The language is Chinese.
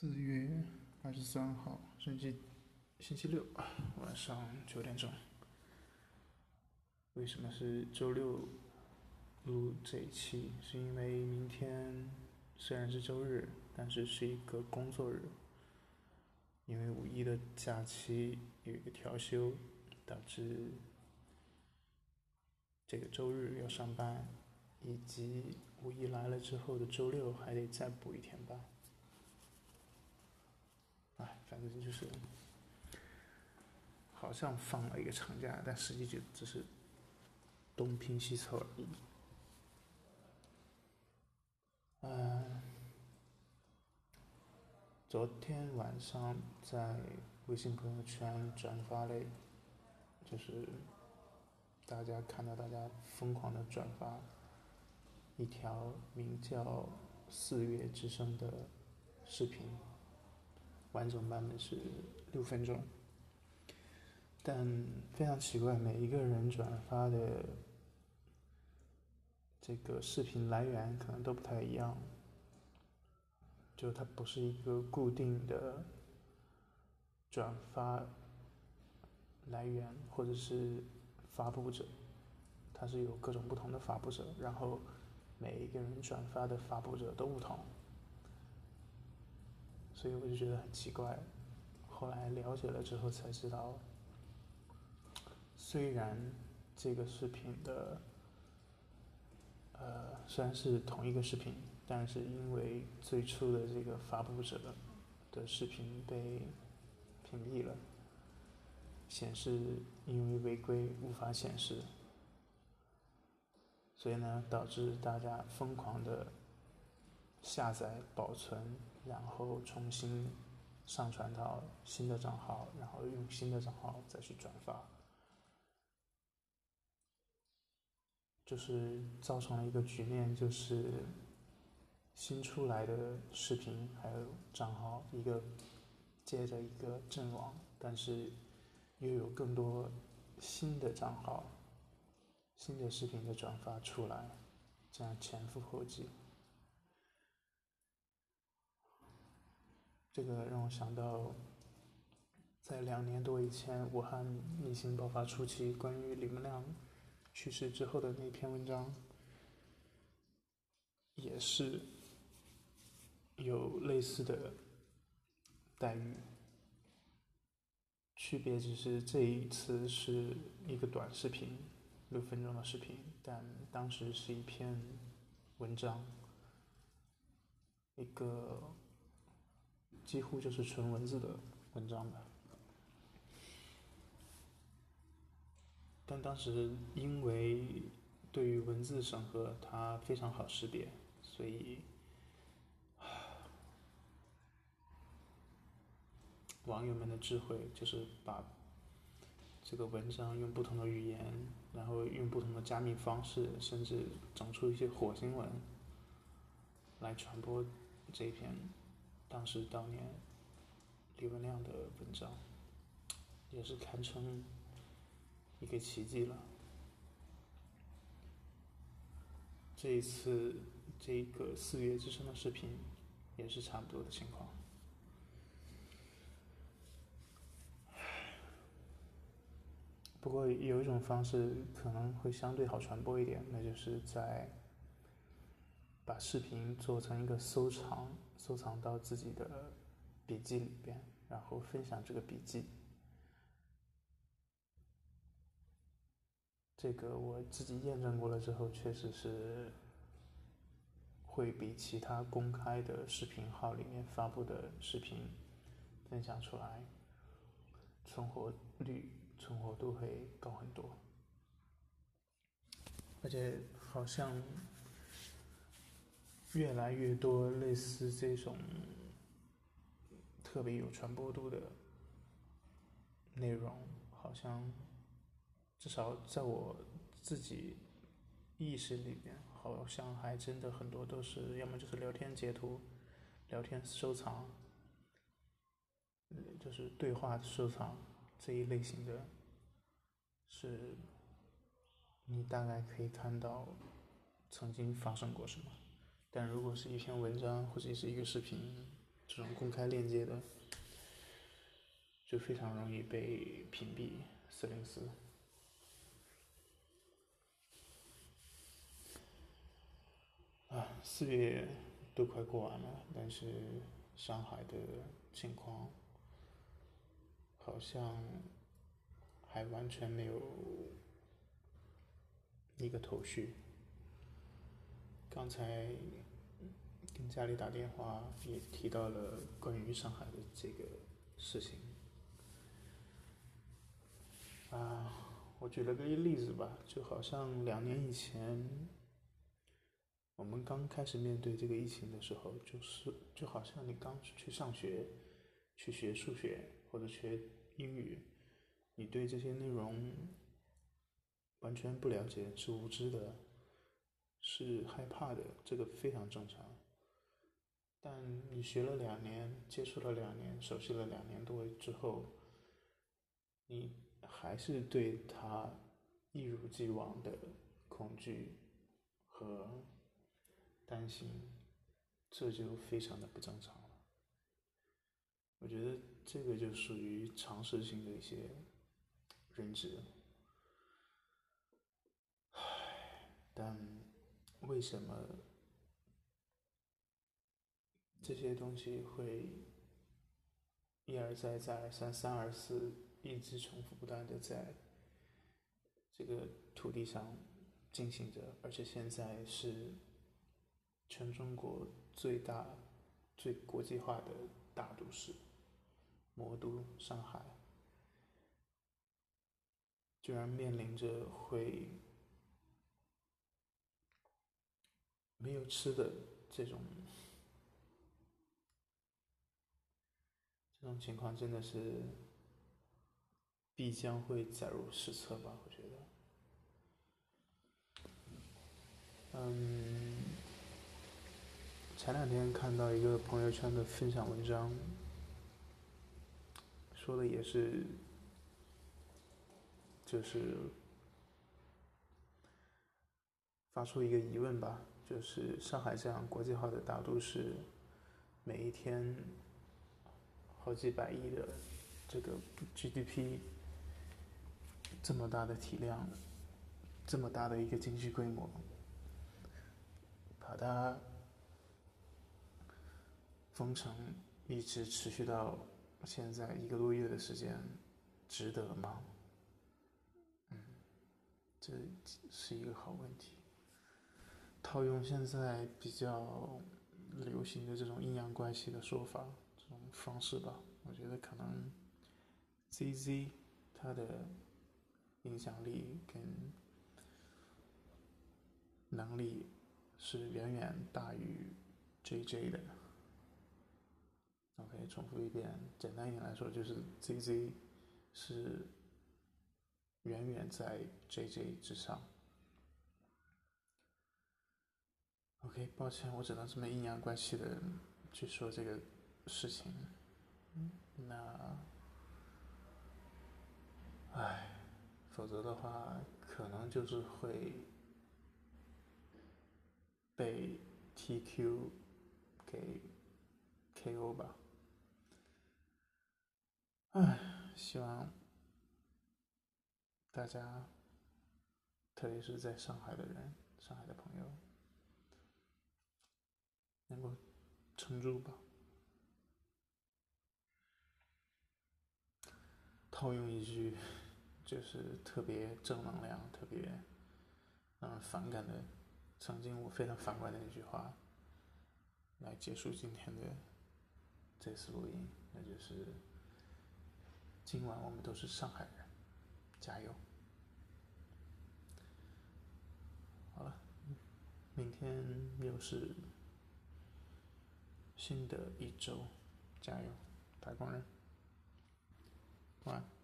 四月二十三号，星期星期六晚上九点钟。为什么是周六录这一期？是因为明天虽然是周日，但是是一个工作日。因为五一的假期有一个调休，导致这个周日要上班，以及五一来了之后的周六还得再补一天班。反正就是好像放了一个长假，但实际就只是东拼西凑而已。嗯，昨天晚上在微信朋友圈转发了，就是大家看到大家疯狂的转发一条名叫《四月之声》的视频。完整版本是六分钟，但非常奇怪，每一个人转发的这个视频来源可能都不太一样，就它不是一个固定的转发来源或者是发布者，它是有各种不同的发布者，然后每一个人转发的发布者都不同。所以我就觉得很奇怪，后来了解了之后才知道，虽然这个视频的，呃，虽然是同一个视频，但是因为最初的这个发布者的视频被屏蔽了，显示因为违规无法显示，所以呢，导致大家疯狂的下载保存。然后重新上传到新的账号，然后用新的账号再去转发，就是造成了一个局面，就是新出来的视频还有账号一个接着一个阵亡，但是又有更多新的账号、新的视频的转发出来，这样前赴后继。这个让我想到，在两年多以前，武汉疫情爆发初期，关于李文亮去世之后的那篇文章，也是有类似的待遇，区别只是这一次是一个短视频，六分钟的视频，但当时是一篇文章，一个。几乎就是纯文字的文章吧，但当时因为对于文字审核它非常好识别，所以网友们的智慧就是把这个文章用不同的语言，然后用不同的加密方式，甚至整出一些火星文来传播这篇。当时当年李文亮的文章，也是堪称一个奇迹了。这一次这个四月之声的视频，也是差不多的情况。不过有一种方式可能会相对好传播一点，那就是在把视频做成一个收藏。收藏到自己的笔记里边，然后分享这个笔记。这个我自己验证过了之后，确实是会比其他公开的视频号里面发布的视频分享出来，存活率、存活度会高很多，而且好像。越来越多类似这种特别有传播度的内容，好像至少在我自己意识里面，好像还真的很多都是要么就是聊天截图、聊天收藏，就是对话收藏这一类型的，是你大概可以看到曾经发生过什么。但如果是一篇文章或者是一个视频，这种公开链接的，就非常容易被屏蔽。四零四。啊，四月都快过完了，但是上海的情况好像还完全没有一个头绪。刚才跟家里打电话也提到了关于上海的这个事情。啊，我举了个例子吧，就好像两年以前我们刚开始面对这个疫情的时候，就是就好像你刚去上学，去学数学或者学英语，你对这些内容完全不了解，是无知的。是害怕的，这个非常正常。但你学了两年，接触了两年，熟悉了两年多之后，你还是对他一如既往的恐惧和担心，这就非常的不正常了。我觉得这个就属于常识性的一些认知。唉，但。为什么这些东西会一而再、再而三、三而四，一直重复不断的在这个土地上进行着？而且现在是全中国最大、最国际化的大都市——魔都上海，居然面临着会。没有吃的这种这种情况，真的是必将会载入史册吧？我觉得。嗯，前两天看到一个朋友圈的分享文章，说的也是，就是发出一个疑问吧。就是上海这样国际化的大都市，每一天好几百亿的这个 GDP，这么大的体量，这么大的一个经济规模，把它封城一直持续到现在一个多月的时间，值得吗？嗯，这是一个好问题。套用现在比较流行的这种阴阳怪气的说法，这种方式吧，我觉得可能 ZZ 它的影响力跟能力是远远大于 JJ 的。OK，重复一遍，简单一点来说，就是 ZZ 是远远在 JJ 之上。OK，抱歉，我只能这么阴阳怪气的去说这个事情。那，唉，否则的话，可能就是会被 TQ 给 KO 吧。唉，希望大家，特别是在上海的人，上海的朋友。能够撑住吧。套用一句，就是特别正能量、特别让人反感的，曾经我非常反感的一句话，来结束今天的这次录音，那就是今晚我们都是上海人，加油！好了，明天又是。新的一周，加油，打工人，晚安。